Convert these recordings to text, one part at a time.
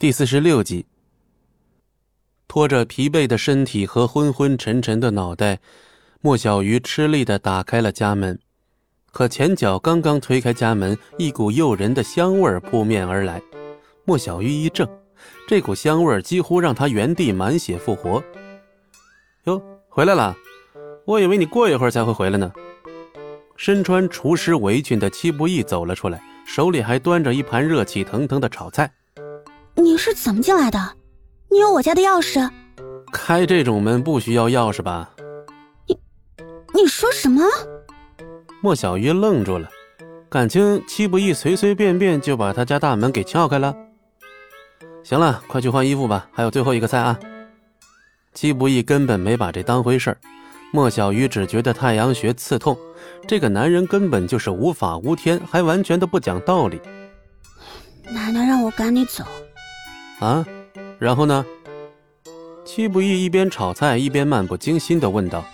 第四十六集，拖着疲惫的身体和昏昏沉沉的脑袋，莫小鱼吃力的打开了家门。可前脚刚刚推开家门，一股诱人的香味扑面而来。莫小鱼一怔，这股香味几乎让他原地满血复活。哟，回来了！我以为你过一会儿才会回来呢。身穿厨师围裙的戚不义走了出来，手里还端着一盘热气腾腾的炒菜。你是怎么进来的？你有我家的钥匙？开这种门不需要钥匙吧？你，你说什么？莫小鱼愣住了，感情戚不易随随便便就把他家大门给撬开了。行了，快去换衣服吧，还有最后一个菜啊！戚不易根本没把这当回事儿，莫小鱼只觉得太阳穴刺痛，这个男人根本就是无法无天，还完全的不讲道理。奶奶让我赶你走。啊，然后呢？戚不义一边炒菜一边漫不经心的问道：“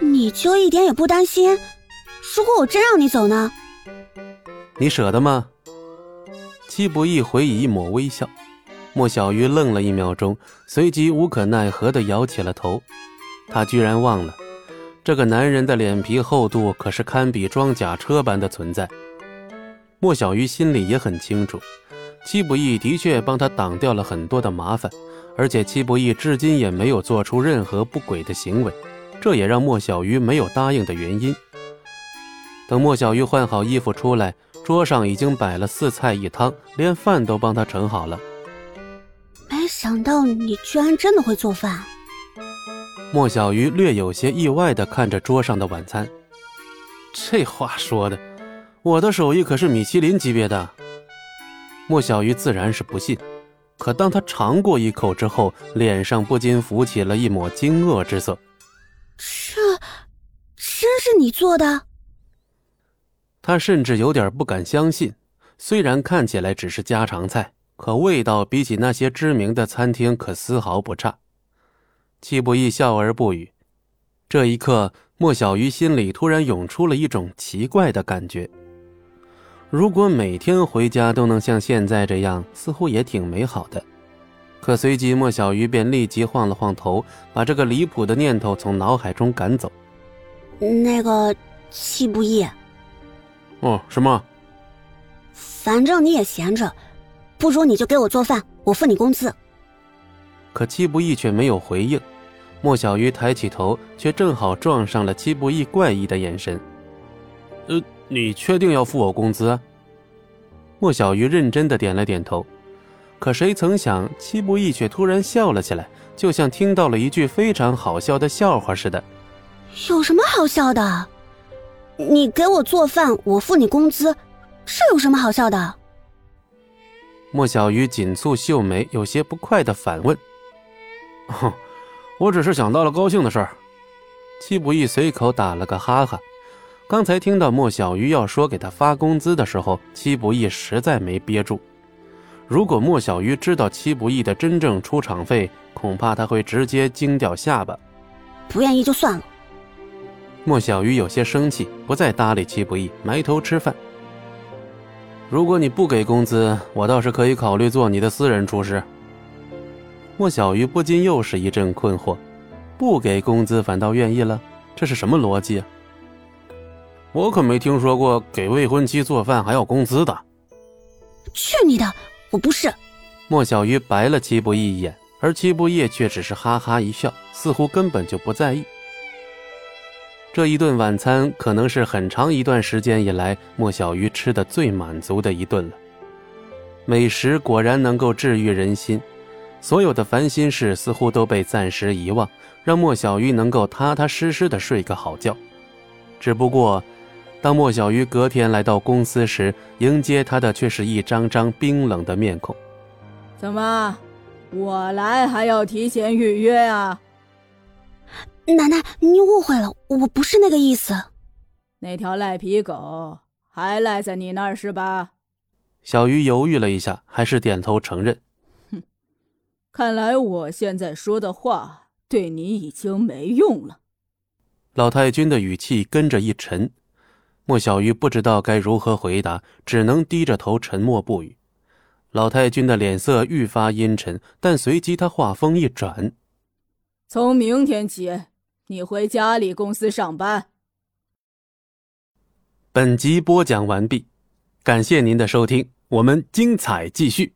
你就一点也不担心？如果我真让你走呢？你舍得吗？”戚不义回以一抹微笑。莫小鱼愣了一秒钟，随即无可奈何的摇起了头。他居然忘了，这个男人的脸皮厚度可是堪比装甲车般的存在。莫小鱼心里也很清楚。戚不义的确帮他挡掉了很多的麻烦，而且戚不义至今也没有做出任何不轨的行为，这也让莫小鱼没有答应的原因。等莫小鱼换好衣服出来，桌上已经摆了四菜一汤，连饭都帮他盛好了。没想到你居然真的会做饭。莫小鱼略有些意外地看着桌上的晚餐，这话说的，我的手艺可是米其林级别的。莫小鱼自然是不信，可当他尝过一口之后，脸上不禁浮起了一抹惊愕之色。这，真是你做的？他甚至有点不敢相信。虽然看起来只是家常菜，可味道比起那些知名的餐厅可丝毫不差。戚不易笑而不语。这一刻，莫小鱼心里突然涌出了一种奇怪的感觉。如果每天回家都能像现在这样，似乎也挺美好的。可随即莫小鱼便立即晃了晃头，把这个离谱的念头从脑海中赶走。那个戚不义，哦，什么？反正你也闲着，不如你就给我做饭，我付你工资。可戚不义却没有回应。莫小鱼抬起头，却正好撞上了戚不义怪异的眼神。呃。你确定要付我工资？莫小鱼认真的点了点头，可谁曾想，戚不义却突然笑了起来，就像听到了一句非常好笑的笑话似的。有什么好笑的？你给我做饭，我付你工资，这有什么好笑的？莫小鱼紧蹙秀眉，有些不快的反问：“哼，我只是想到了高兴的事儿。”戚不义随口打了个哈哈。刚才听到莫小鱼要说给他发工资的时候，戚不义实在没憋住。如果莫小鱼知道戚不义的真正出场费，恐怕他会直接惊掉下巴。不愿意就算了。莫小鱼有些生气，不再搭理戚不义，埋头吃饭。如果你不给工资，我倒是可以考虑做你的私人厨师。莫小鱼不禁又是一阵困惑，不给工资反倒愿意了，这是什么逻辑啊？我可没听说过给未婚妻做饭还要工资的。去你的！我不是。莫小鱼白了戚不义一眼，而戚不义却只是哈哈一笑，似乎根本就不在意。这一顿晚餐可能是很长一段时间以来莫小鱼吃的最满足的一顿了。美食果然能够治愈人心，所有的烦心事似乎都被暂时遗忘，让莫小鱼能够踏踏实实的睡个好觉。只不过。当莫小鱼隔天来到公司时，迎接他的却是一张张冰冷的面孔。怎么，我来还要提前预约啊？奶奶，你误会了，我不是那个意思。那条赖皮狗还赖在你那儿是吧？小鱼犹豫了一下，还是点头承认。哼，看来我现在说的话对你已经没用了。老太君的语气跟着一沉。莫小鱼不知道该如何回答，只能低着头沉默不语。老太君的脸色愈发阴沉，但随即他话锋一转：“从明天起，你回家里公司上班。”本集播讲完毕，感谢您的收听，我们精彩继续。